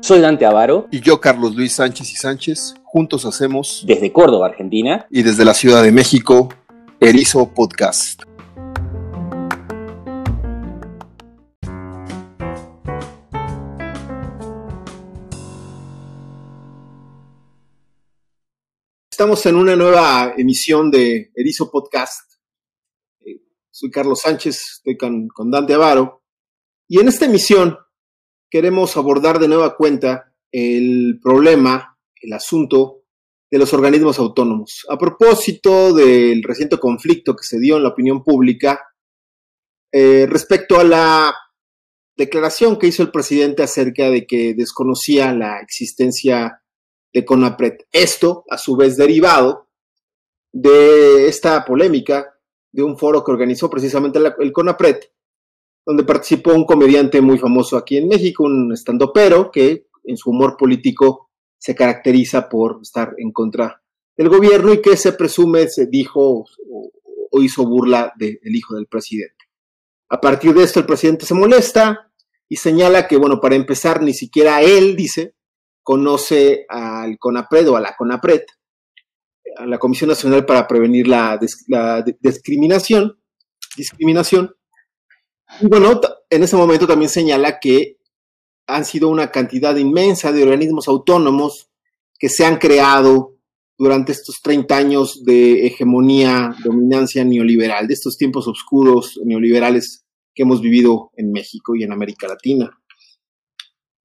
Soy Dante Avaro. Y yo, Carlos Luis Sánchez y Sánchez. Juntos hacemos. Desde Córdoba, Argentina. Y desde la Ciudad de México, Erizo Podcast. Estamos en una nueva emisión de Erizo Podcast. Soy Carlos Sánchez, estoy con, con Dante Avaro. Y en esta emisión queremos abordar de nueva cuenta el problema, el asunto de los organismos autónomos. A propósito del reciente conflicto que se dio en la opinión pública eh, respecto a la declaración que hizo el presidente acerca de que desconocía la existencia de CONAPRED. Esto, a su vez, derivado de esta polémica de un foro que organizó precisamente el CONAPRED, donde participó un comediante muy famoso aquí en México, un estandopero que en su humor político se caracteriza por estar en contra del gobierno y que se presume se dijo o, hizo burla del hijo del presidente. A partir de esto el presidente se molesta y señala que, bueno, para empezar, ni siquiera él, dice, conoce al CONAPRED o a la CONAPRED, a la Comisión Nacional para Prevenir la, Discriminación, discriminación y bueno, en ese momento también señala que han sido una cantidad inmensa de organismos autónomos que se han creado durante estos 30 años de hegemonía, dominancia neoliberal, de estos tiempos oscuros neoliberales que hemos vivido en México y en América Latina.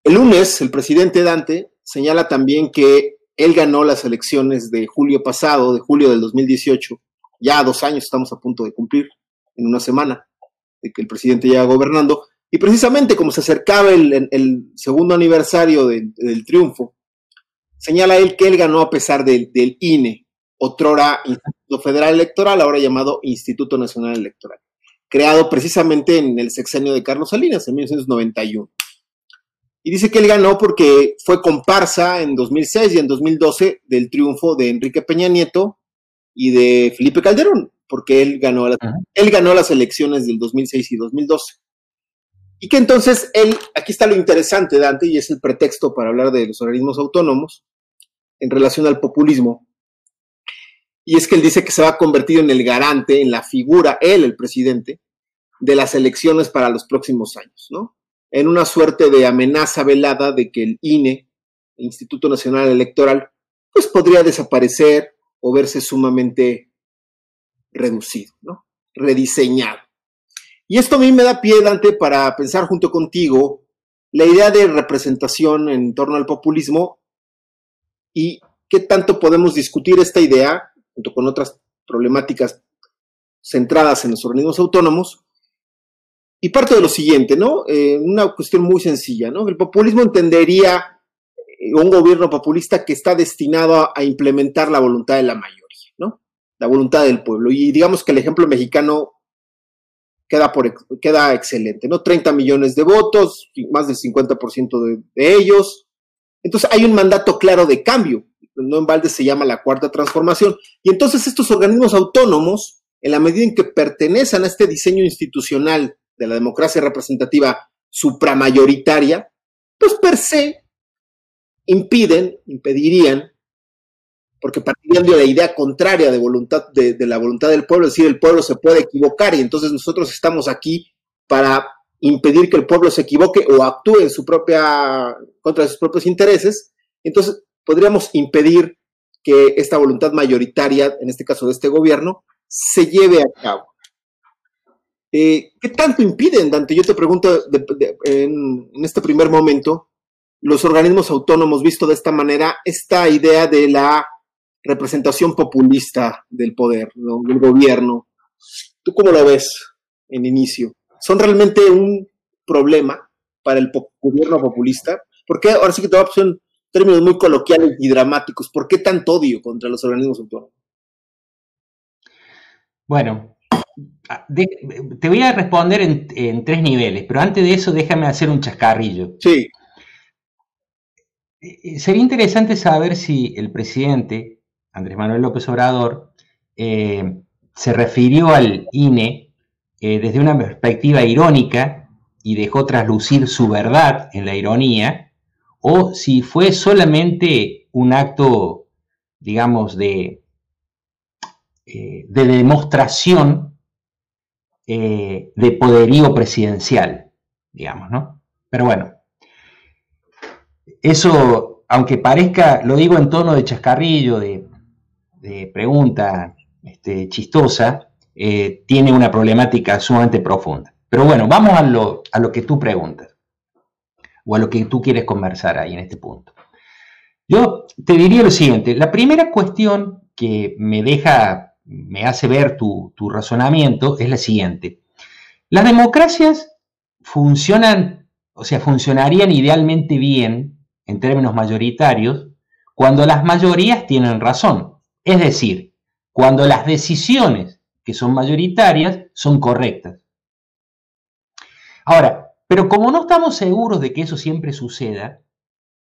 El lunes, el presidente Dante señala también que él ganó las elecciones de julio pasado, de julio del 2018, ya dos años estamos a punto de cumplir en una semana de que el presidente ya gobernando. Y precisamente como se acercaba el, segundo aniversario del triunfo, señala él que él ganó a pesar del, del INE, otrora Instituto Federal Electoral, ahora llamado Instituto Nacional Electoral, creado precisamente en el sexenio de Carlos Salinas, en 1991. Y dice que él ganó porque fue comparsa en 2006 y en 2012 del triunfo de Enrique Peña Nieto y de Felipe Calderón porque él ganó, él ganó las elecciones del 2006 y 2012. Y que entonces él, aquí está lo interesante, Dante, y es el pretexto para hablar de los organismos autónomos en relación al populismo. Y es que él dice que se va a convertir en el garante, en la figura, él, el presidente, de las elecciones para los próximos años, ¿no? En una suerte de amenaza velada de que el INE, el Instituto Nacional Electoral, pues podría desaparecer o verse sumamente reducido, ¿no? Rediseñado. Y esto a mí me da pie, Dante, para pensar junto contigo la idea de representación en torno al populismo y qué tanto podemos discutir esta idea, junto con otras problemáticas centradas en los organismos autónomos. Y parte de lo siguiente, ¿no? Eh, una cuestión muy sencilla, ¿no? El populismo entendería eh, un gobierno populista que está destinado a implementar la voluntad de la mayoría la voluntad del pueblo. Y digamos que el ejemplo mexicano queda, por, queda excelente, ¿no? 30 millones de votos, más del 50% de, de ellos. Entonces hay un mandato claro de cambio, no en balde se llama la cuarta transformación. Y entonces estos organismos autónomos, en la medida en que pertenecen a este diseño institucional de la democracia representativa supramayoritaria, pues per se impiden, impedirían porque partirían de la idea contraria de voluntad de, la voluntad del pueblo, es decir, el pueblo se puede equivocar y entonces nosotros estamos aquí para impedir que el pueblo se equivoque o actúe en su propia contra sus propios intereses, entonces podríamos impedir que esta voluntad mayoritaria, en este caso de este gobierno, se lleve a cabo. Eh, ¿Qué tanto impiden, Dante? Yo te pregunto en, en este primer momento, los organismos autónomos, visto de esta manera, esta idea de la representación populista del poder, del gobierno. ¿Tú cómo lo ves en inicio? ¿Son realmente un problema para el gobierno populista? ¿Por qué? Ahora sí que te voy a poner términos muy coloquiales y dramáticos. ¿Por qué tanto odio contra los organismos autónomos? Bueno, te voy a responder en, en, tres niveles, pero antes de eso déjame hacer un chascarrillo. Sí. Eh, eh, sería interesante saber si el presidente Andrés Manuel López Obrador, eh, se refirió al INE eh, desde una perspectiva irónica y dejó traslucir su verdad en la ironía, o si fue solamente un acto, digamos, de, eh, de demostración eh, de poderío presidencial, digamos, ¿no? Pero bueno, eso, aunque parezca, lo digo en tono de chascarrillo, de, pregunta este, chistosa, eh, tiene una problemática sumamente profunda. Pero bueno, vamos a lo, a lo que tú preguntas, o a lo que tú quieres conversar ahí en este punto. Yo te diría lo siguiente, la primera cuestión que me deja, me hace ver tu, tu razonamiento es la siguiente. Las democracias funcionan, o sea, funcionarían idealmente bien en términos mayoritarios cuando las mayorías tienen razón. Es decir, cuando las decisiones que son mayoritarias son correctas. Ahora, pero como no estamos seguros de que eso siempre suceda,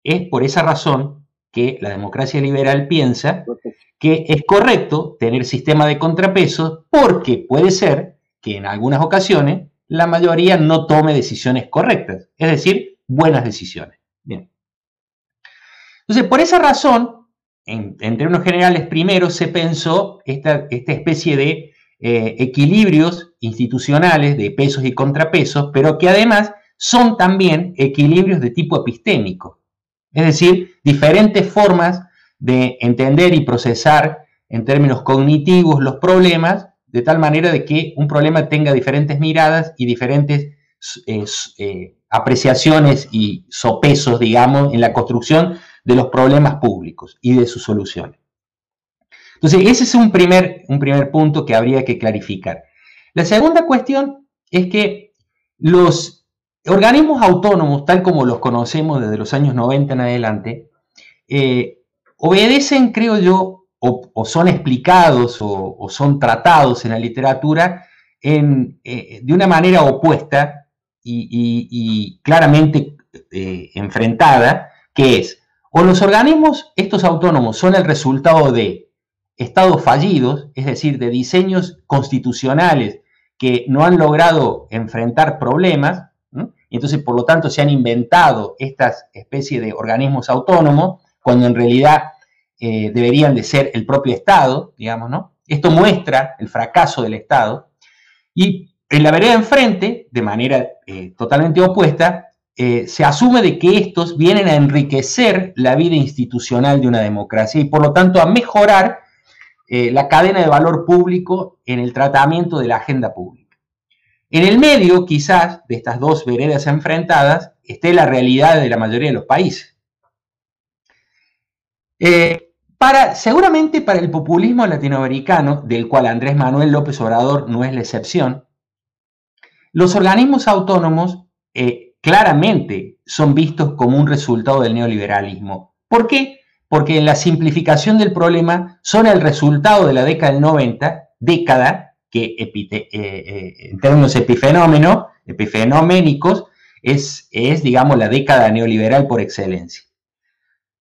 es por esa razón que la democracia liberal piensa que es correcto tener sistema de contrapesos porque puede ser que en algunas ocasiones la mayoría no tome decisiones correctas, es decir, buenas decisiones. Bien. Entonces, por esa razón, en, términos generales, primero se pensó esta, especie de eh, equilibrios institucionales de pesos y contrapesos, pero que además son también equilibrios de tipo epistémico, es decir, diferentes formas de entender y procesar en términos cognitivos los problemas, de tal manera de que un problema tenga diferentes miradas y diferentes eh, eh, apreciaciones y sopesos, digamos, en la construcción de los problemas públicos y de sus soluciones. Entonces, ese es un primer, un primer punto que habría que clarificar. La segunda cuestión es que los organismos autónomos, tal como los conocemos desde los años 90 en adelante, eh, obedecen, creo yo, o, son explicados o, son tratados en la literatura en, eh, de una manera opuesta y, claramente eh, enfrentada, que es o los organismos, estos autónomos, son el resultado de estados fallidos, es decir, de diseños constitucionales que no han logrado enfrentar problemas, y entonces por lo tanto se han inventado estas especies de organismos autónomos, cuando en realidad eh, deberían de ser el propio Estado, digamos, ¿no? Esto muestra el fracaso del Estado. Y en la vereda enfrente, de manera eh, totalmente opuesta, eh, se asume de que estos vienen a enriquecer la vida institucional de una democracia y por lo tanto a mejorar la cadena de valor público en el tratamiento de la agenda pública. En el medio, quizás, de estas dos veredas enfrentadas, esté la realidad de la mayoría de los países. Seguramente para el populismo latinoamericano, del cual Andrés Manuel López Obrador no es la excepción, los organismos autónomos claramente son vistos como un resultado del neoliberalismo. ¿Por qué? Porque en la simplificación del problema son el resultado de la década del 90, década que eh, eh, en términos epifenómeno, epifenoménicos es, es, digamos, la década neoliberal por excelencia.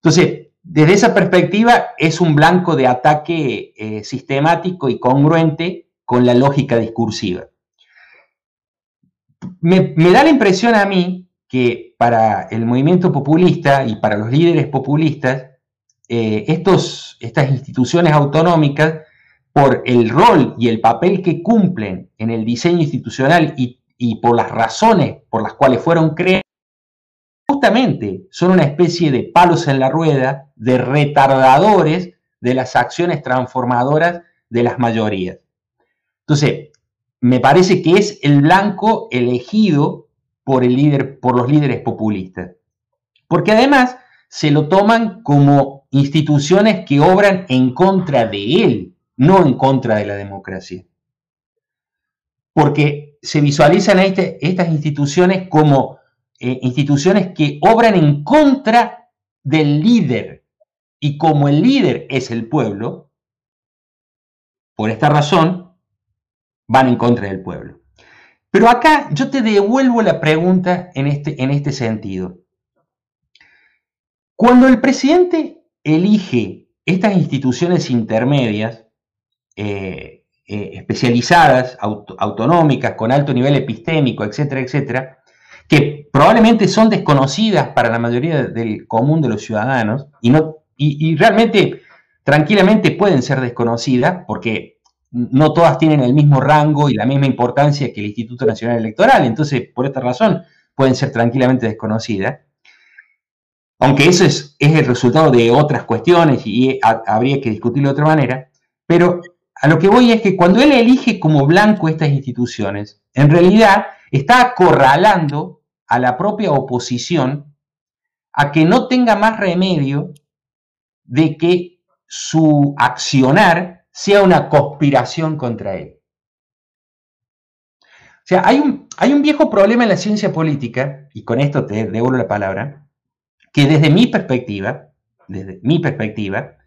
Entonces, desde esa perspectiva, es un blanco de ataque eh, sistemático y congruente con la lógica discursiva. Me, da la impresión a mí que para el movimiento populista y para los líderes populistas, eh, estas instituciones autonómicas, por el rol y el papel que cumplen en el diseño institucional y por las razones por las cuales fueron creadas, justamente son una especie de palos en la rueda, de retardadores de las acciones transformadoras de las mayorías. Entonces, me parece que es el blanco elegido por, el líder, por los líderes populistas. Porque además se lo toman como instituciones que obran en contra de él, no en contra de la democracia. Porque se visualizan este, estas instituciones como eh, instituciones que obran en contra del líder. Y como el líder es el pueblo, por esta razón, van en contra del pueblo. Pero acá yo te devuelvo la pregunta en este, en este sentido. Cuando el presidente elige estas instituciones intermedias, eh, eh, especializadas, autonómicas, con alto nivel epistémico, etcétera, etcétera, que probablemente son desconocidas para la mayoría del común de los ciudadanos y, no, y realmente tranquilamente pueden ser desconocidas porque no todas tienen el mismo rango y la misma importancia que el Instituto Nacional Electoral, entonces por esta razón pueden ser tranquilamente desconocidas. Aunque eso es, es el resultado de otras cuestiones y habría que discutirlo de otra manera, pero a lo que voy es que cuando él elige como blanco estas instituciones, en realidad está acorralando a la propia oposición a que no tenga más remedio de que su accionar sea una conspiración contra él. O sea, hay un, hay un viejo problema en la ciencia política, y con esto te devuelvo la palabra, que desde mi perspectiva, desde mi perspectiva,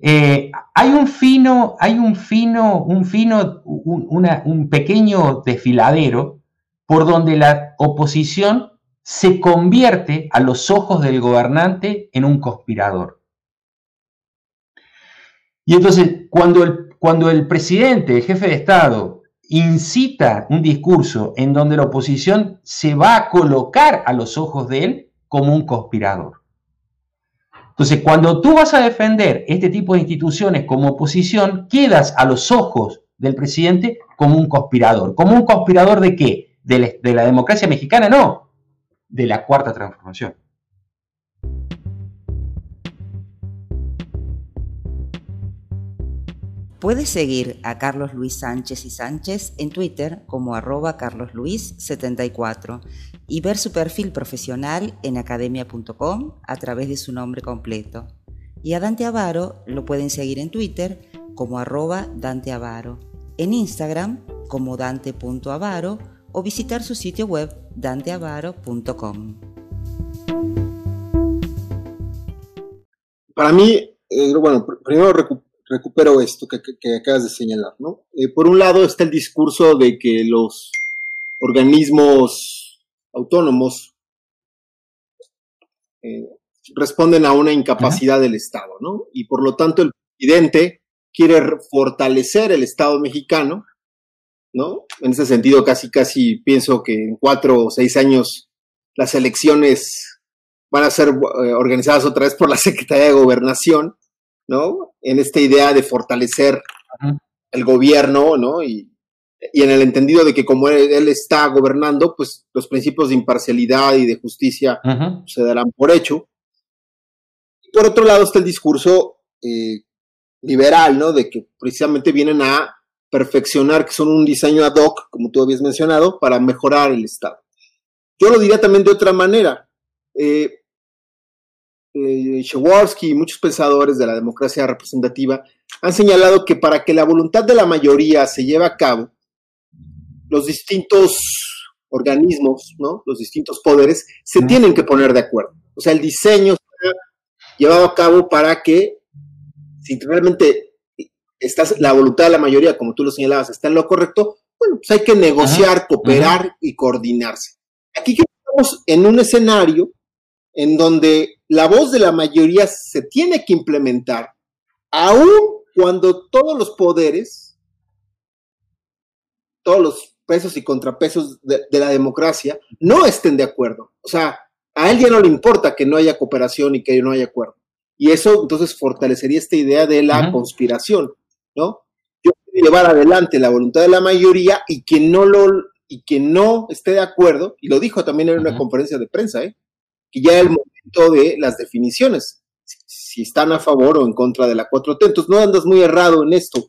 eh, hay un fino, hay un fino, un fino, un, pequeño desfiladero por donde la oposición se convierte a los ojos del gobernante en un conspirador. Y entonces, cuando el, cuando el presidente, el jefe de Estado, incita un discurso en donde la oposición se va a colocar a los ojos de él, como un conspirador. Entonces, cuando tú vas a defender este tipo de instituciones como oposición, quedas a los ojos del presidente como un conspirador. ¿Como un conspirador de qué? De la, democracia mexicana, no, de la cuarta transformación. Puedes seguir a Carlos Luis Sánchez y Sánchez en Twitter como arroba carlosluis74 y ver su perfil profesional en academia.com a través de su nombre completo. Y a Dante Avaro lo pueden seguir en Twitter como arroba Dante Avaro, en Instagram como dante.avaro o visitar su sitio web danteavaro.com. Para mí, eh, bueno, primero recupero esto que, acabas de señalar, ¿no? Eh, por un lado está el discurso de que los organismos autónomos eh, responden a una incapacidad del Estado, ¿no? Y por lo tanto el presidente quiere fortalecer el Estado mexicano, ¿no? En ese sentido, casi, casi pienso que en cuatro o seis años las elecciones van a ser eh, organizadas otra vez por la Secretaría de Gobernación, ¿no? En esta idea de fortalecer el gobierno, ¿no? Y, y en el entendido de que como él, está gobernando, pues los principios de imparcialidad y de justicia se darán por hecho. Por otro lado está el discurso eh, liberal, ¿no? De que precisamente vienen a perfeccionar, que son un diseño ad hoc, como tú habías mencionado, para mejorar el Estado. Yo lo diría también de otra manera. Eh, eh y muchos pensadores de la democracia representativa han señalado que para que la voluntad de la mayoría se lleve a cabo, los distintos organismos, ¿no? Los distintos poderes se tienen que poner de acuerdo. O sea, el diseño está llevado a cabo para que, si realmente estás, la voluntad de la mayoría, como tú lo señalabas, está en lo correcto, bueno, pues hay que negociar, cooperar y coordinarse. Aquí estamos en un escenario en donde la voz de la mayoría se tiene que implementar, aun cuando todos los poderes, todos los pesos y contrapesos de, la democracia no estén de acuerdo. O sea, a él ya no le importa que no haya cooperación y que no haya acuerdo. Y eso entonces fortalecería esta idea de la conspiración, ¿no? Yo quiero llevar adelante la voluntad de la mayoría y quien no lo y quien no esté de acuerdo, y lo dijo también en una conferencia de prensa, ¿eh? que ya es el momento de las definiciones, si, están a favor o en contra de la 4T. Entonces no andas muy errado en esto.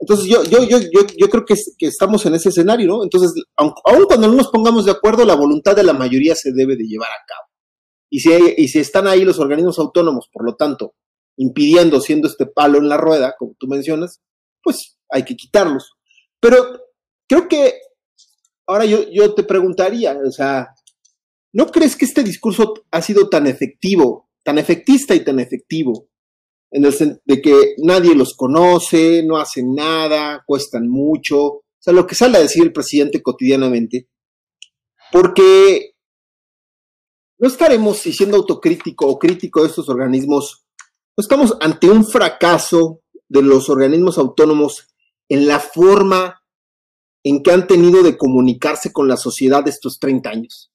Entonces yo, yo, yo, yo, yo creo que, estamos en ese escenario, ¿no? Entonces, aun, cuando no nos pongamos de acuerdo, la voluntad de la mayoría se debe de llevar a cabo. Y si, y si están ahí los organismos autónomos, por lo tanto, impidiendo, siendo este palo en la rueda, como tú mencionas, pues hay que quitarlos. Pero creo que ahora yo, yo te preguntaría, o sea, ¿no crees que este discurso ha sido tan efectivo, tan efectista y tan efectivo en el de que nadie los conoce, no hacen nada, cuestan mucho, o sea, lo que sale a decir el presidente cotidianamente, porque no estaremos siendo autocrítico o crítico de estos organismos, estamos ante un fracaso de los organismos autónomos en la forma en que han tenido de comunicarse con la sociedad estos 30 años,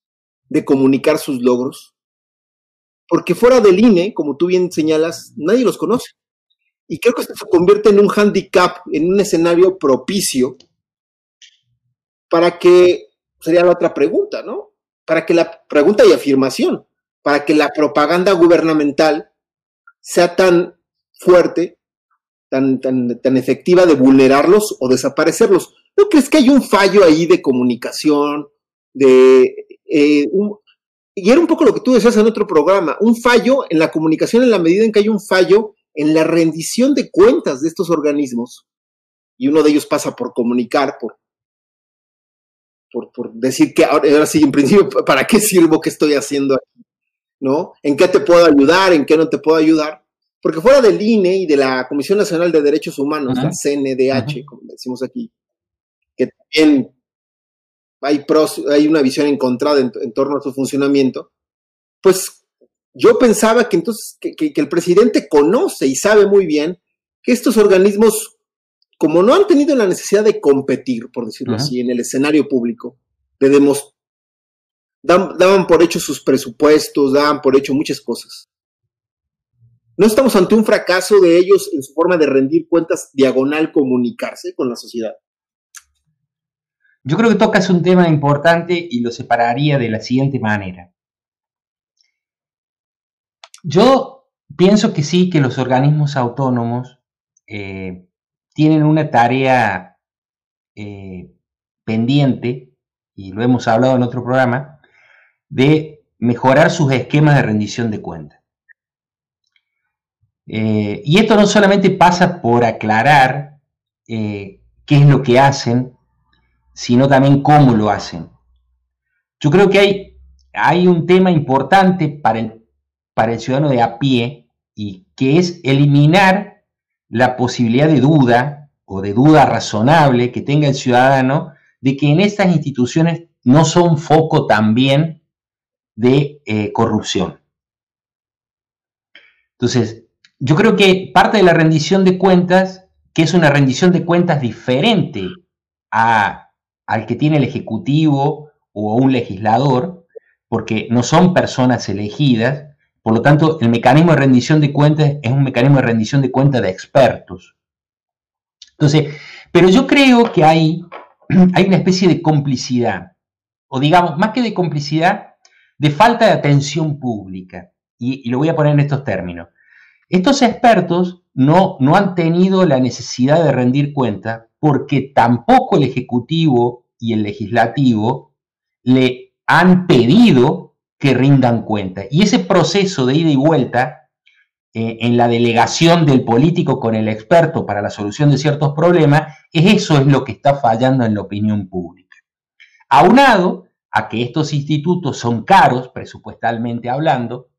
de comunicar sus logros. Porque fuera del INE, como tú bien señalas, nadie los conoce. Y creo que esto se convierte en un handicap, en un escenario propicio para que, sería la otra pregunta, ¿no? Para que la pregunta y afirmación, para que la propaganda gubernamental sea tan fuerte, tan, tan, tan efectiva de vulnerarlos o desaparecerlos. ¿No crees que hay un fallo ahí de comunicación, de... Eh, y era un poco lo que tú decías en otro programa, un fallo en la comunicación en la medida en que hay un fallo en la rendición de cuentas de estos organismos, y uno de ellos pasa por comunicar, por, por, decir que ahora, sí, en principio, ¿para qué sirvo? ¿Qué estoy haciendo? ¿No? ¿En qué te puedo ayudar? ¿En qué no te puedo ayudar? Porque fuera del INE y de la Comisión Nacional de Derechos Humanos, la CNDH, como decimos aquí, que también hay, hay una visión encontrada en, torno a su funcionamiento, pues yo pensaba que entonces que, el presidente conoce y sabe muy bien que estos organismos, como no han tenido la necesidad de competir, por decirlo así, en el escenario público, de daban por hecho sus presupuestos, daban por hecho muchas cosas. ¿No estamos ante un fracaso de ellos en su forma de rendir cuentas diagonal comunicarse con la sociedad? Yo creo que tocas un tema importante y lo separaría de la siguiente manera. Yo pienso que sí, que los organismos autónomos eh, tienen una tarea eh, pendiente, y lo hemos hablado en otro programa, de mejorar sus esquemas de rendición de cuentas. Eh, y esto no solamente pasa por aclarar qué es lo que hacen, sino también cómo lo hacen. Yo creo que hay, hay un tema importante para el para el ciudadano de a pie y que es eliminar la posibilidad de duda o de duda razonable que tenga el ciudadano de que en estas instituciones no son foco también de eh, corrupción. Entonces, yo creo que parte de la rendición de cuentas, que es una rendición de cuentas diferente a, al que tiene el Ejecutivo o un legislador, porque no son personas elegidas, por lo tanto, el mecanismo de rendición de cuentas es un mecanismo de rendición de cuentas de expertos. Entonces, pero yo creo que hay, hay una especie de complicidad, o digamos, más que de complicidad, de falta de atención pública. Y, lo voy a poner en estos términos. Estos expertos no, no han tenido la necesidad de rendir cuentas porque tampoco el Ejecutivo y el Legislativo le han pedido que rindan cuenta. Y ese proceso de ida y vuelta eh, en la delegación del político con el experto para la solución de ciertos problemas, es eso es lo que está fallando en la opinión pública. Aunado a que estos institutos son caros, presupuestalmente hablando,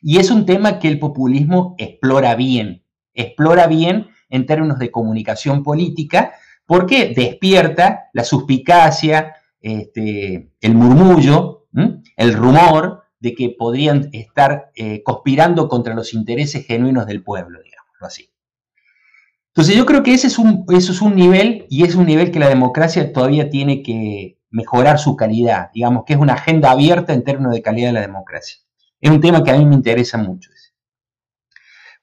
y es un tema que el populismo explora bien, explora bien en términos de comunicación política, porque despierta la suspicacia, este, el murmullo el rumor de que podrían estar eh, conspirando contra los intereses genuinos del pueblo, digámoslo así. Entonces yo creo que ese es un, eso es un nivel y es un nivel que la democracia todavía tiene que mejorar su calidad, digamos que es una agenda abierta en términos de calidad de la democracia. Es un tema que a mí me interesa mucho.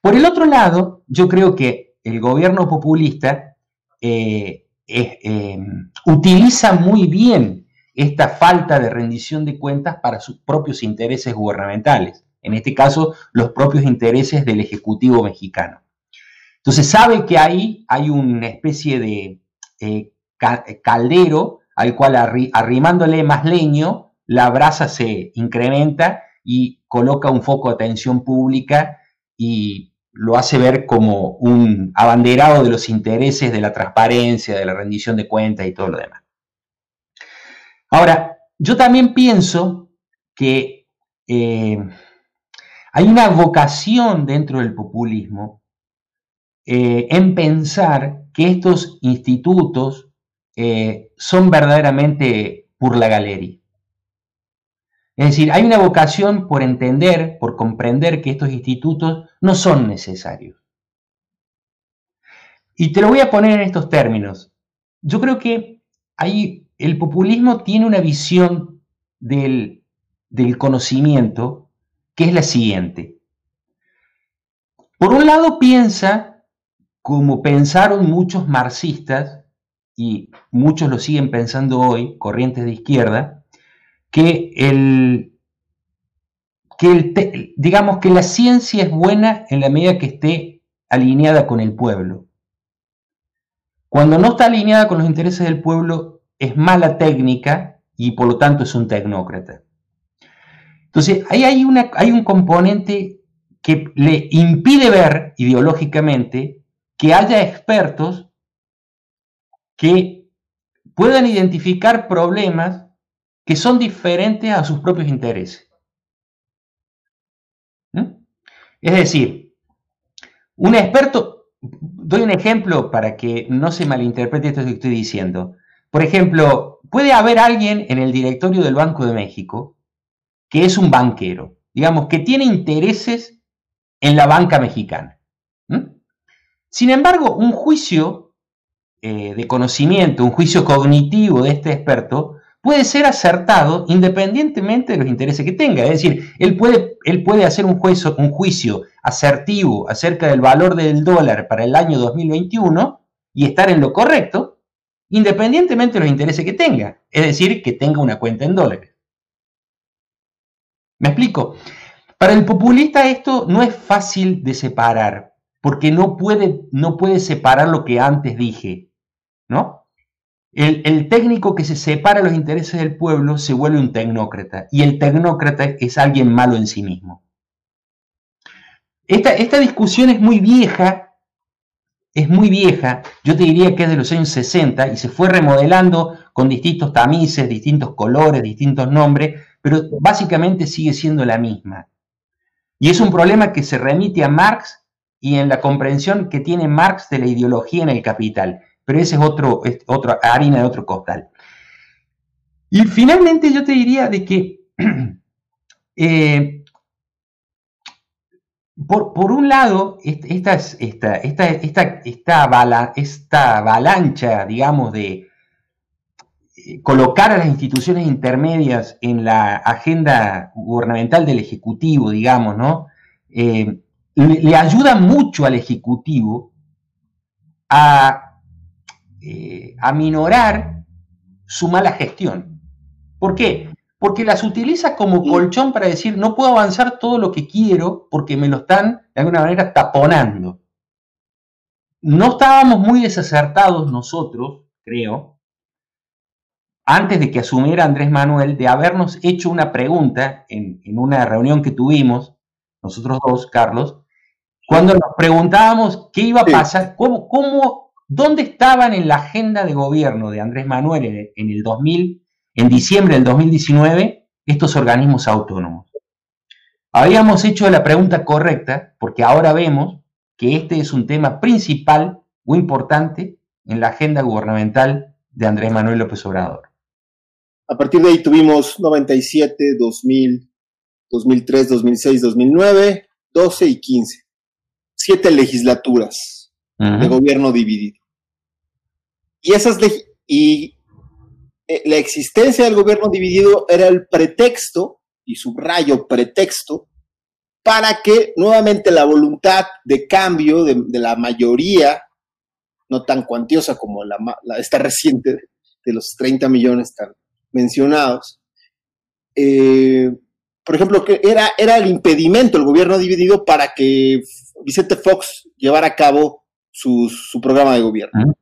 Por el otro lado, yo creo que el gobierno populista eh, eh, utiliza muy bien esta falta de rendición de cuentas para sus propios intereses gubernamentales, en este caso los propios intereses del Ejecutivo mexicano. Entonces sabe que ahí hay una especie de eh, caldero al cual arrimándole más leño, la brasa se incrementa y coloca un foco de atención pública y lo hace ver como un abanderado de los intereses de la transparencia, de la rendición de cuentas y todo lo demás. Ahora, yo también pienso que eh, hay una vocación dentro del populismo eh, en pensar que estos institutos eh, son verdaderamente por la galería. Es decir, hay una vocación por entender, por comprender que estos institutos no son necesarios. Y te lo voy a poner en estos términos. Yo creo que ahí el populismo tiene una visión del, del conocimiento que es la siguiente. Por un lado piensa, como pensaron muchos marxistas, y muchos lo siguen pensando hoy, corrientes de izquierda, que el, que digamos que la ciencia es buena en la medida que esté alineada con el pueblo. Cuando no está alineada con los intereses del pueblo, es mala técnica y por lo tanto es un tecnócrata. Entonces, ahí hay, una, hay un componente que le impide ver ideológicamente que haya expertos que puedan identificar problemas que son diferentes a sus propios intereses. Es decir, un experto, doy un ejemplo para que no se malinterprete esto que estoy diciendo. Por ejemplo, puede haber alguien en el directorio del Banco de México que es un banquero, digamos, que tiene intereses en la banca mexicana. Sin embargo, un juicio eh, de conocimiento, un juicio cognitivo de este experto, puede ser acertado independientemente de los intereses que tenga. Es decir, él puede, él puede hacer un, juicio, un juicio asertivo acerca del valor del dólar para el año 2021 y estar en lo correcto, independientemente de los intereses que tenga. Es decir, que tenga una cuenta en dólares. ¿Me explico? Para el populista esto no es fácil de separar, porque no puede, no puede separar lo que antes dije, ¿no? El, técnico que se separa los intereses del pueblo se vuelve un tecnócrata y el tecnócrata es alguien malo en sí mismo. Esta, esta, discusión es muy vieja, es muy vieja, yo te diría que es de los años 60 y se fue remodelando con distintos tamices, distintos colores, distintos nombres, pero básicamente sigue siendo la misma. Y es un problema que se remite a Marx y en la comprensión que tiene Marx de la ideología en el capital pero ese es otro, otra harina de otro costal. Y finalmente yo te diría de que eh, por, un lado, esta, esta, esta, esta, avalancha, digamos, de eh, colocar a las instituciones intermedias en la agenda gubernamental del Ejecutivo, digamos, ¿no? Eh, le ayuda mucho al Ejecutivo a eh, aminorar su mala gestión. ¿Por qué? Porque las utiliza como colchón para decir, no puedo avanzar todo lo que quiero porque me lo están, de alguna manera, taponando. No estábamos muy desacertados nosotros, creo, antes de que asumiera Andrés Manuel, de habernos hecho una pregunta en, una reunión que tuvimos, nosotros dos, Carlos, cuando nos preguntábamos qué iba a pasar, cómo, cómo ¿Dónde estaban en la agenda de gobierno de Andrés Manuel en el 2000, en diciembre del 2019, estos organismos autónomos? Habíamos hecho la pregunta correcta porque ahora vemos que este es un tema principal o importante en la agenda gubernamental de Andrés Manuel López Obrador. A partir de ahí tuvimos 97, 2000, 2003, 2006, 2009, 12 y 15. Siete legislaturas de gobierno dividido. Y esas y eh, la existencia del gobierno dividido era el pretexto, y subrayo pretexto, para que nuevamente la voluntad de cambio de, la mayoría, no tan cuantiosa como la, esta reciente de los 30 millones tan mencionados, eh, por ejemplo, que era, era el impedimento, el gobierno dividido, para que Vicente Fox llevara a cabo su, programa de gobierno.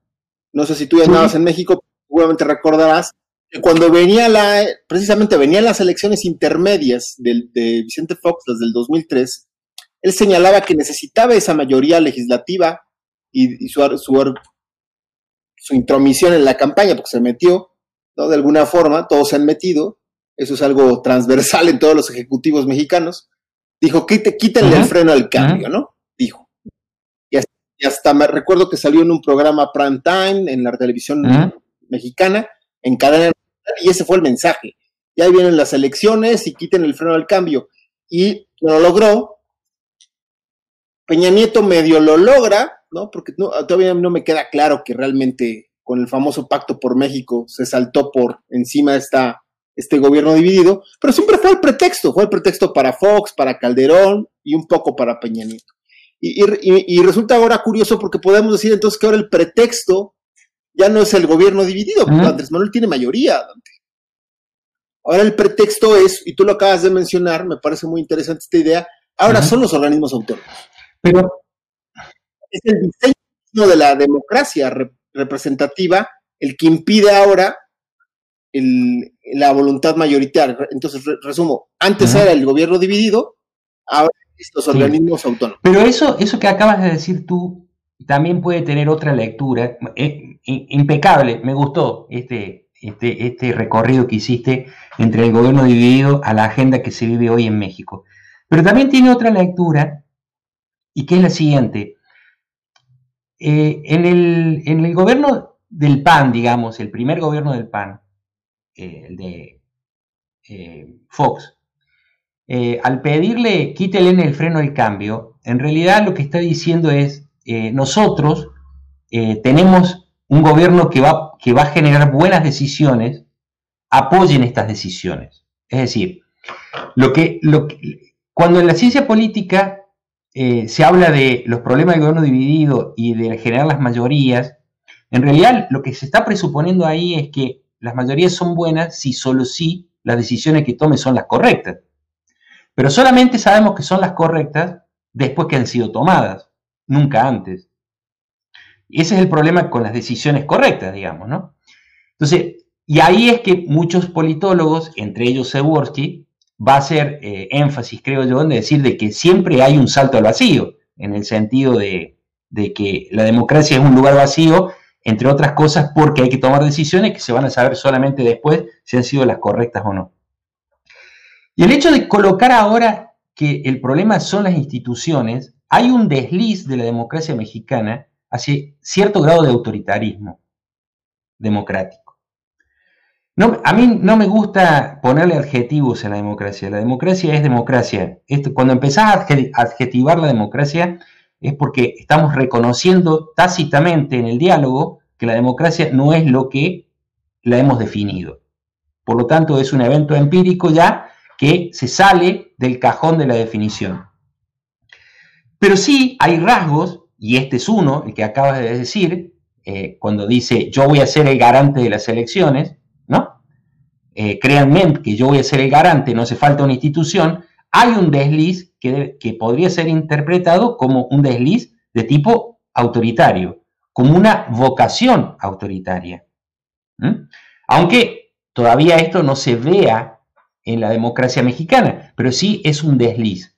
No sé si tú ya andabas en México, seguramente recordarás que cuando venía la, precisamente venían las elecciones intermedias de, Vicente Fox, las del 2003, él señalaba que necesitaba esa mayoría legislativa y, su, su, intromisión en la campaña, porque se metió, ¿no? De alguna forma, todos se han metido, eso es algo transversal en todos los ejecutivos mexicanos. Dijo, quítenle el freno al cambio, ¿no? Y hasta me recuerdo que salió en un programa prime time en la televisión mexicana, en cadena y ese fue el mensaje. Ya vienen las elecciones y quiten el freno al cambio. Y lo logró. Peña Nieto medio lo logra, ¿no? Porque todavía no me queda claro que realmente con el famoso Pacto por México se saltó por encima esta, este gobierno dividido, pero siempre fue el pretexto, fue el pretexto para Fox, para Calderón y un poco para Peña Nieto. Y, resulta ahora curioso porque podemos decir entonces que ahora el pretexto ya no es el gobierno dividido, porque Andrés Manuel tiene mayoría, Dante. Ahora el pretexto es, y tú lo acabas de mencionar, me parece muy interesante esta idea, ahora son los organismos autónomos. Pero es el diseño de la democracia representativa el que impide ahora la voluntad mayoritaria. Entonces, resumo, antes era el gobierno dividido, ahora estos organismos autónomos. Pero eso, eso que acabas de decir tú también puede tener otra lectura. Eh, impecable, me gustó este, este, este recorrido que hiciste entre el gobierno dividido a la agenda que se vive hoy en México. Pero también tiene otra lectura, y que es la siguiente. Eh, en, el, en, el, gobierno del PAN, digamos, el primer gobierno del PAN, eh, el de Fox, eh, al pedirle quítele en el freno el cambio, en realidad lo que está diciendo es, eh, nosotros eh, tenemos un gobierno que va, que va a generar buenas decisiones, apoyen estas decisiones. Es decir, lo que, cuando en la ciencia política se habla de los problemas del gobierno dividido y de generar las mayorías, en realidad lo que se está presuponiendo ahí es que las mayorías son buenas si solo si las decisiones que tome son las correctas. Pero solamente sabemos que son las correctas después que han sido tomadas, nunca antes. Ese es el problema con las decisiones correctas, digamos, ¿no? Entonces, y ahí es que muchos politólogos, entre ellos Seworski, va a hacer eh, énfasis, creo yo, en decir de que siempre hay un salto al vacío, en el sentido de que la democracia es un lugar vacío, entre otras cosas, porque hay que tomar decisiones que se van a saber solamente después si han sido las correctas o no. Y el hecho de colocar ahora que el problema son las instituciones, hay un desliz de la democracia mexicana hacia cierto grado de autoritarismo democrático. A mí no me gusta ponerle adjetivos a la democracia. La democracia es democracia. Cuando empezás a adjetivar la democracia es porque estamos reconociendo tácitamente en el diálogo que la democracia no es lo que la hemos definido. Por lo tanto, es un evento empírico ya que se sale del cajón de la definición. Pero sí hay rasgos, y este es uno, el que acabas de decir, eh, cuando dice yo voy a ser el garante de las elecciones, ¿no? Eh, créanme que yo voy a ser el garante, no hace falta una institución, hay un desliz que, que podría ser interpretado como un desliz de tipo autoritario, como una vocación autoritaria. Aunque todavía esto no se vea en la democracia mexicana, pero sí es un desliz.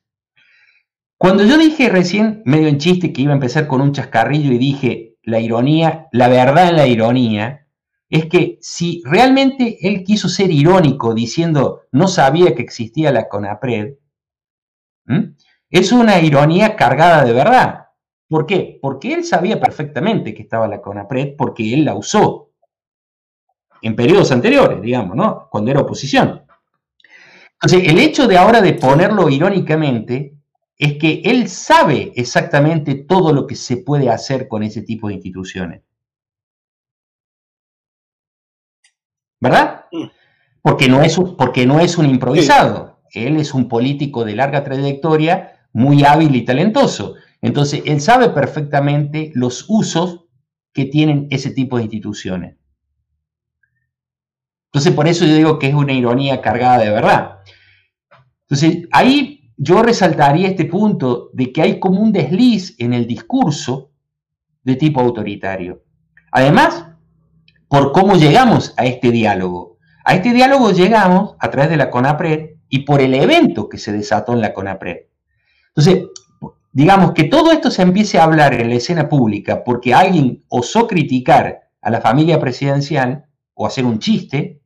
Cuando yo dije recién, medio en chiste, que iba a empezar con un chascarrillo y dije la ironía, la verdad en la ironía, es que si realmente él quiso ser irónico diciendo no sabía que existía la CONAPRED, es una ironía cargada de verdad. ¿Por qué? Porque él sabía perfectamente que estaba la CONAPRED porque él la usó en periodos anteriores, digamos, ¿no? Cuando era oposición. Entonces, el hecho de ahora de ponerlo irónicamente es que él sabe exactamente todo lo que se puede hacer con ese tipo de instituciones. ¿Verdad? Mm. Porque no es un, porque no es un improvisado. Él es un político de larga trayectoria, muy hábil y talentoso. Entonces, él sabe perfectamente los usos que tienen ese tipo de instituciones. Entonces, por eso yo digo que es una ironía cargada de verdad. Entonces, ahí yo resaltaría este punto de que hay como un desliz en el discurso de tipo autoritario. Además, por cómo llegamos a este diálogo. A este diálogo llegamos a través de la CONAPRED y por el evento que se desató en la CONAPRED. Entonces, digamos que todo esto se empiece a hablar en la escena pública porque alguien osó criticar a la familia presidencial o hacer un chiste,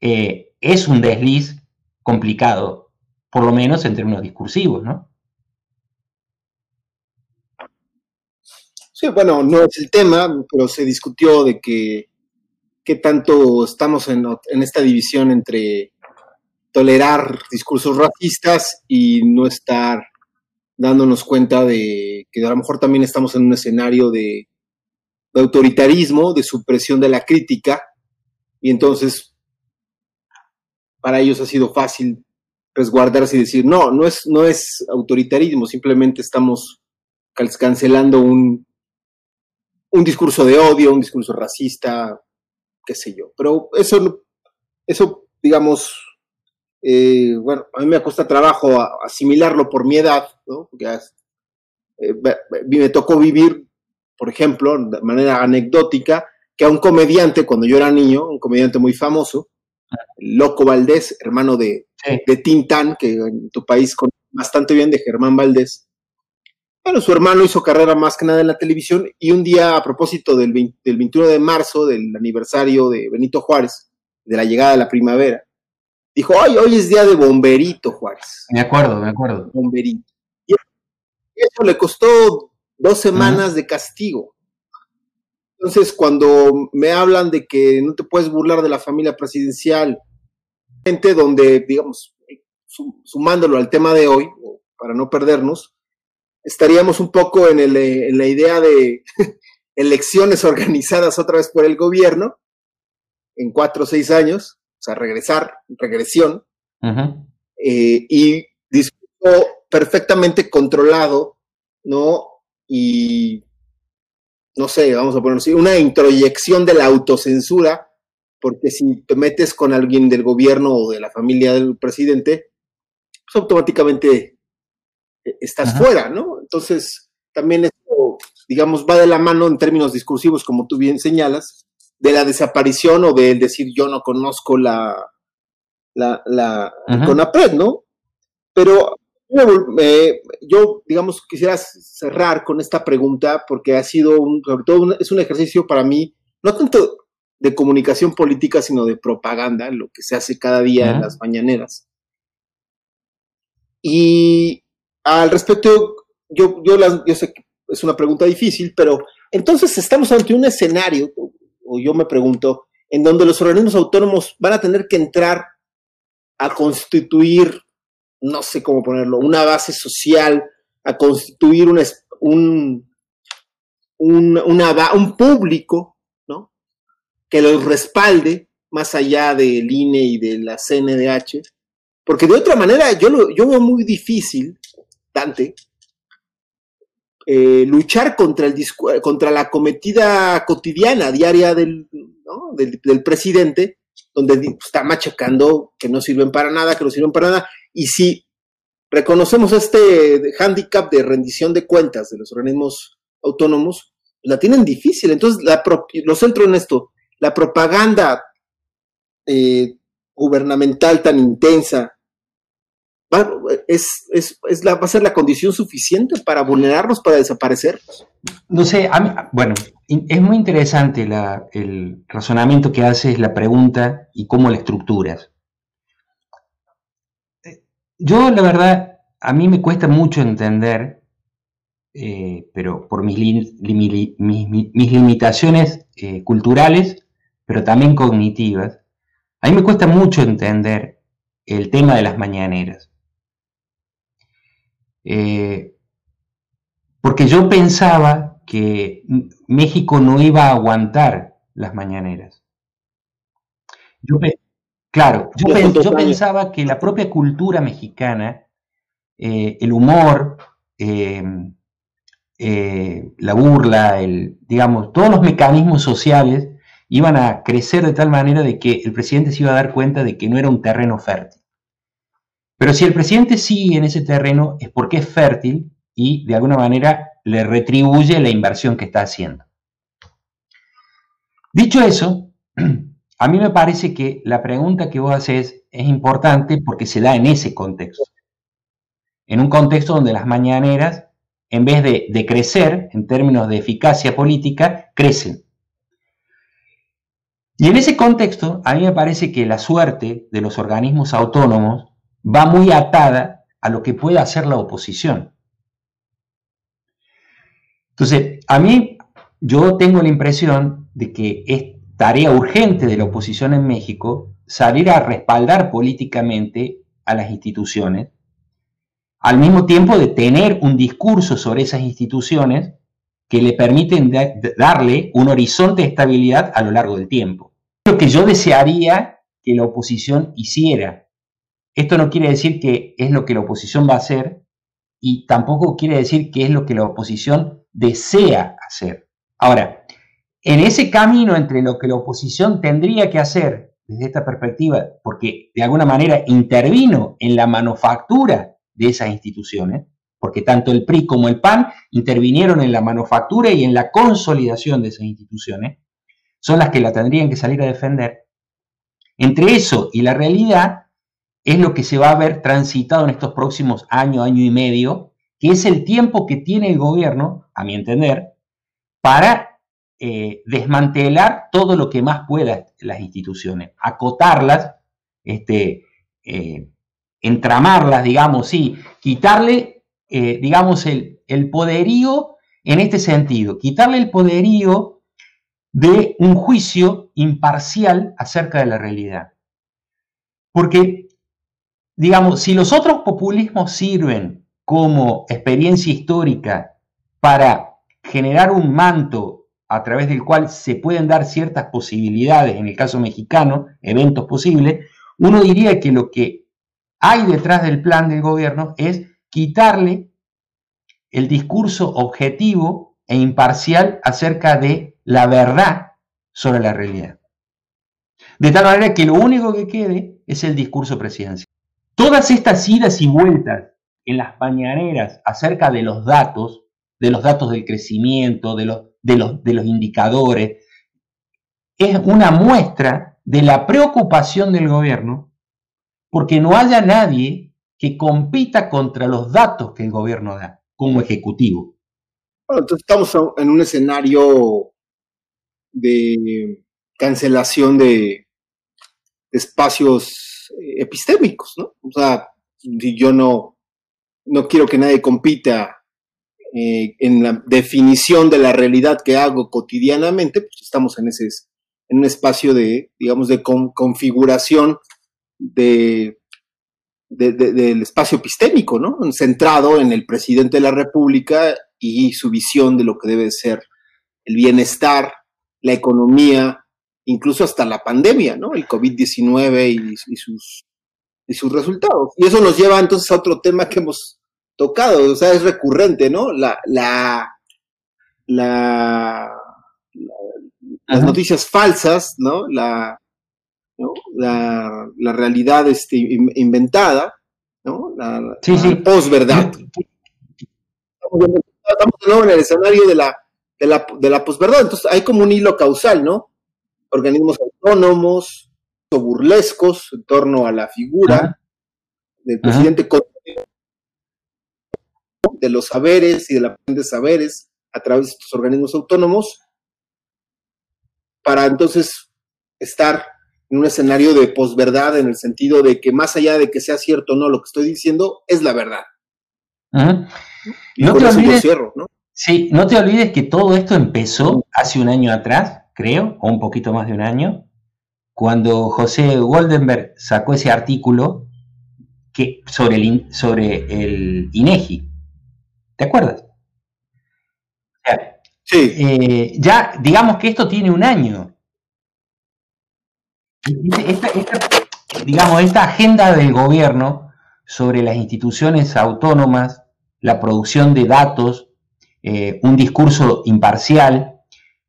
eh, es un desliz complicado, por lo menos en términos discursivos, ¿no? Sí, bueno, no es el tema, pero se discutió de que qué tanto estamos en, esta división entre tolerar discursos racistas y no estar dándonos cuenta de que a lo mejor también estamos en un escenario de, autoritarismo, de supresión de la crítica, y entonces para ellos ha sido fácil resguardarse y decir, no, no es, no es autoritarismo, simplemente estamos cancelando un, un discurso de odio, un discurso racista, qué sé yo. Pero eso, eso digamos, eh, bueno, a mí me cuesta trabajo asimilarlo por mi edad, ¿no? Porque eh, me tocó vivir, por ejemplo, de manera anecdótica, que a un comediante, cuando yo era niño, un comediante muy famoso, Loco Valdés, hermano de, de Tintán, que en tu país con bastante bien, de Germán Valdés. Bueno, su hermano hizo carrera más que nada en la televisión y un día a propósito del, del 21 de marzo, del aniversario de Benito Juárez, de la llegada de la primavera, dijo, ay, hoy es día de bomberito, Juárez. Me acuerdo, me acuerdo. Bomberito. Y eso le costó dos semanas de castigo. Entonces, cuando me hablan de que no te puedes burlar de la familia presidencial, gente donde, digamos, sumándolo al tema de hoy, para no perdernos, estaríamos un poco en, el, en la idea de elecciones organizadas otra vez por el gobierno en cuatro o seis años, o sea, regresar, regresión, eh, y discurso perfectamente controlado, ¿no? Y, no sé, vamos a ponerlo así, una introyección de la autocensura, porque si te metes con alguien del gobierno o de la familia del presidente, pues automáticamente eh, estás fuera, ¿no? Entonces, también esto, digamos, va de la mano en términos discursivos, como tú bien señalas, de la desaparición o del decir yo no conozco la, la, la CONAPRED, ¿no? Pero yo, digamos, quisiera cerrar con esta pregunta porque ha sido, un, sobre todo, es un ejercicio para mí, no tanto de comunicación política, sino de propaganda, lo que se hace cada día en las mañaneras. Y al respecto, yo, yo, yo sé que es una pregunta difícil, pero entonces estamos ante un escenario, o yo me pregunto, en donde los organismos autónomos van a tener que entrar a constituir, no sé cómo ponerlo, una base social, a constituir un, un, un, un público, ¿no? Que los respalde más allá del INE y de la CNDH, porque de otra manera yo, lo, yo veo muy difícil, Dante, eh, luchar contra, el contra la cometida cotidiana, diaria del, del, presidente, donde está machacando que no sirven para nada, que no sirven para nada. Y si reconocemos este hándicap de rendición de cuentas de los organismos autónomos, la tienen difícil. Entonces, la lo centro en esto, la propaganda eh, gubernamental tan intensa va, es, es, es la, va a ser la condición suficiente para vulnerarnos, para desaparecer. No sé, bueno, es muy interesante el razonamiento que haces, la pregunta y cómo la estructuras. Yo, la verdad, a mí me cuesta mucho entender, eh, pero por mis, mis, limitaciones eh, culturales, pero también cognitivas, a mí me cuesta mucho entender el tema de las mañaneras. Eh, porque yo pensaba que México no iba a aguantar las mañaneras. claro, yo, pensaba que la propia cultura mexicana, eh, el humor, em, eh, la burla, el, digamos, todos los mecanismos sociales iban a crecer de tal manera de que el presidente se iba a dar cuenta de que no era un terreno fértil. Pero si el presidente sigue en ese terreno es porque es fértil y de alguna manera le retribuye la inversión que está haciendo. Dicho eso, a mí me parece que la pregunta que vos haces es importante porque se da en ese contexto. En un contexto donde las mañaneras, en vez de, de crecer en términos de eficacia política, crecen. Y en ese contexto, a mí me parece que la suerte de los organismos autónomos va muy atada a lo que pueda hacer la oposición. Entonces, a mí, yo tengo la impresión de que es tarea urgente de la oposición en México salir a respaldar políticamente a las instituciones, al mismo tiempo de tener un discurso sobre esas instituciones que le permiten darle un horizonte de estabilidad a lo largo del tiempo. Lo que yo desearía que la oposición hiciera. Esto no quiere decir que es lo que la oposición va a hacer y tampoco quiere decir que es lo que la oposición desea hacer. Ahora, en ese camino entre lo que la oposición tendría que hacer desde esta perspectiva, porque de alguna manera intervino en la manufactura de esas instituciones, porque tanto el PRI como el PAN intervinieron en la manufactura y en la consolidación de esas instituciones, son las que la tendrían que salir a defender. Entre eso y la realidad es lo que se va a ver transitado en estos próximos años, año y medio, que es el tiempo que tiene el gobierno, a mi entender, para eh, desmantelar todo lo que más pueda las instituciones, acotarlas, este, eh, entramarlas, digamos, sí, quitarle, eh, digamos, el, el poderío en este sentido, quitarle el poderío de un juicio imparcial acerca de la realidad. Porque, digamos, si los otros populismos sirven como experiencia histórica para generar un manto a través del cual se pueden dar ciertas posibilidades, en el caso mexicano, eventos posibles, uno diría que lo que hay detrás del plan del gobierno es quitarle el discurso objetivo e imparcial acerca de la verdad sobre la realidad. De tal manera que lo único que quede es el discurso presidencial. Todas estas idas y vueltas en las mañaneras acerca de los datos, de los datos del crecimiento, de los, de los, indicadores, es una muestra de la preocupación del gobierno porque no haya nadie que compita contra los datos que el gobierno da como ejecutivo. Bueno, entonces estamos en un escenario de cancelación de espacios epistémicos, ¿no? O sea, yo no, no quiero que nadie compita eh, en la definición de la realidad que hago cotidianamente, pues estamos en ese en un espacio de, digamos, de configuración de, del espacio epistémico, ¿no? Centrado en el presidente de la República y su visión de lo que debe ser el bienestar, la economía, incluso hasta la pandemia, ¿no? El COVID-19 y, sus, y sus resultados. Y eso nos lleva entonces a otro tema que hemos tocado, o sea, es recurrente, ¿no? La, la, la, las noticias falsas, ¿no? La, la, la, realidad este, inventada, ¿no? La, sí, sí. posverdad. Estamos de nuevo en el escenario de la, de la, de la posverdad. Entonces hay como un hilo causal, ¿no? Organismos autónomos o burlescos en torno a la figura del presidente de los saberes y de la de saberes a través de estos organismos autónomos para entonces estar en un escenario de posverdad en el sentido de que más allá de que sea cierto o no lo que estoy diciendo, es la verdad. no te olvides, ¿no? Sí, no te olvides que todo esto empezó hace un año atrás, creo, o un poquito más de un año, cuando José Goldenberg sacó ese artículo que, sobre, el, sobre el INEGI. ¿Te acuerdas? sí. Eh, ya, digamos que esto tiene un año digamos, esta agenda del gobierno sobre las instituciones autónomas, la producción de datos, eh, un discurso imparcial,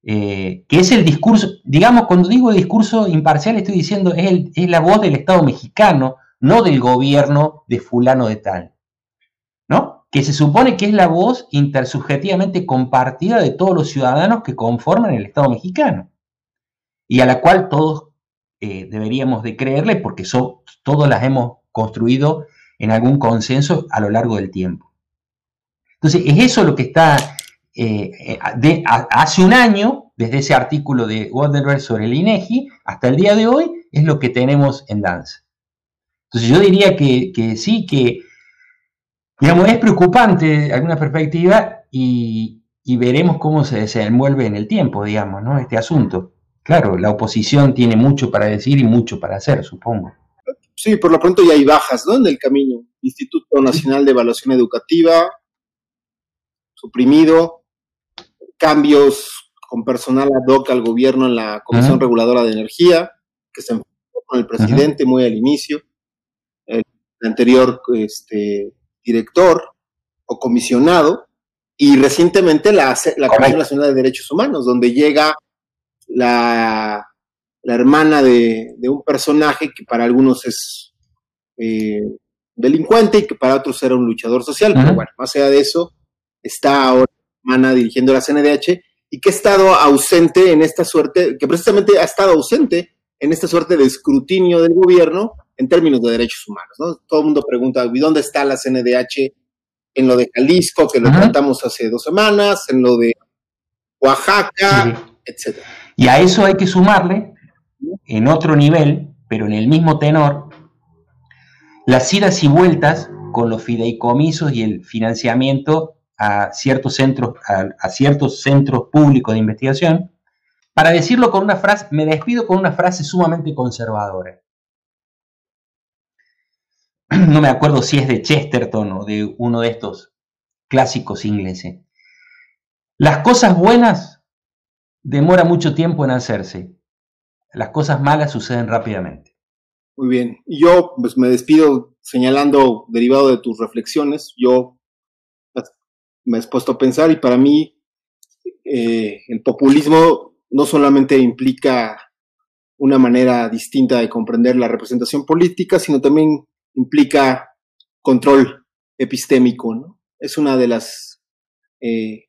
eh, que es el discurso, digamos, cuando digo discurso imparcial estoy diciendo es, es la voz del Estado mexicano, no del gobierno de fulano de tal, ¿no? Que se supone que es la voz intersubjetivamente compartida de todos los ciudadanos que conforman el Estado mexicano y a la cual todos eh, deberíamos de creerle porque so, todos las hemos construido en algún consenso a lo largo del tiempo. Entonces, es eso lo que está eh, eh, de, hace un año, desde ese artículo de Wanderberg sobre el INEGI, hasta el día de hoy, es lo que tenemos en danza. Entonces, yo diría que, sí, que digamos, es preocupante alguna perspectiva y, y veremos cómo se desenvuelve en el tiempo, digamos, ¿no? Este asunto. Claro, la oposición tiene mucho para decir y mucho para hacer, supongo. Sí, por lo pronto ya hay bajas, ¿no? En el camino. Instituto Nacional de Evaluación Educativa, suprimido, cambios con personal ad hoc al gobierno en la Comisión Reguladora de Energía, que se enfrentó con el presidente muy al inicio, el anterior este, director o comisionado, y recientemente la, la Comisión Nacional de Derechos Humanos, donde llega la, la hermana de, un personaje que para algunos es eh, delincuente y que para otros era un luchador social, pero bueno, más allá de eso, está ahora dirigiendo la CNDH y que ha estado ausente en esta suerte, que precisamente ha estado ausente en esta suerte de escrutinio del gobierno en términos de derechos humanos. ¿no? Todo el mundo pregunta, ¿y dónde está la CNDH en lo de Jalisco, que lo tratamos hace dos semanas, en lo de Oaxaca, etcétera? Y a eso hay que sumarle, en otro nivel, pero en el mismo tenor, las idas y vueltas con los fideicomisos y el financiamiento a ciertos centros, a, ciertos centros públicos de investigación, para decirlo con una frase, me despido con una frase sumamente conservadora. No me acuerdo si es de Chesterton o de uno de estos clásicos ingleses. Las cosas buenas demoran mucho tiempo en hacerse. Las cosas malas suceden rápidamente. Muy bien. Yo pues, me despido señalando, derivado de tus reflexiones, yo me he puesto a pensar y para mí eh, el populismo no solamente implica una manera distinta de comprender la representación política, sino también implica control epistémico. ¿no? Es una de las eh,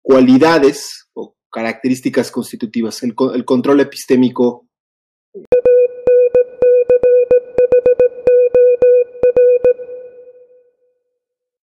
cualidades o características constitutivas, el, control epistémico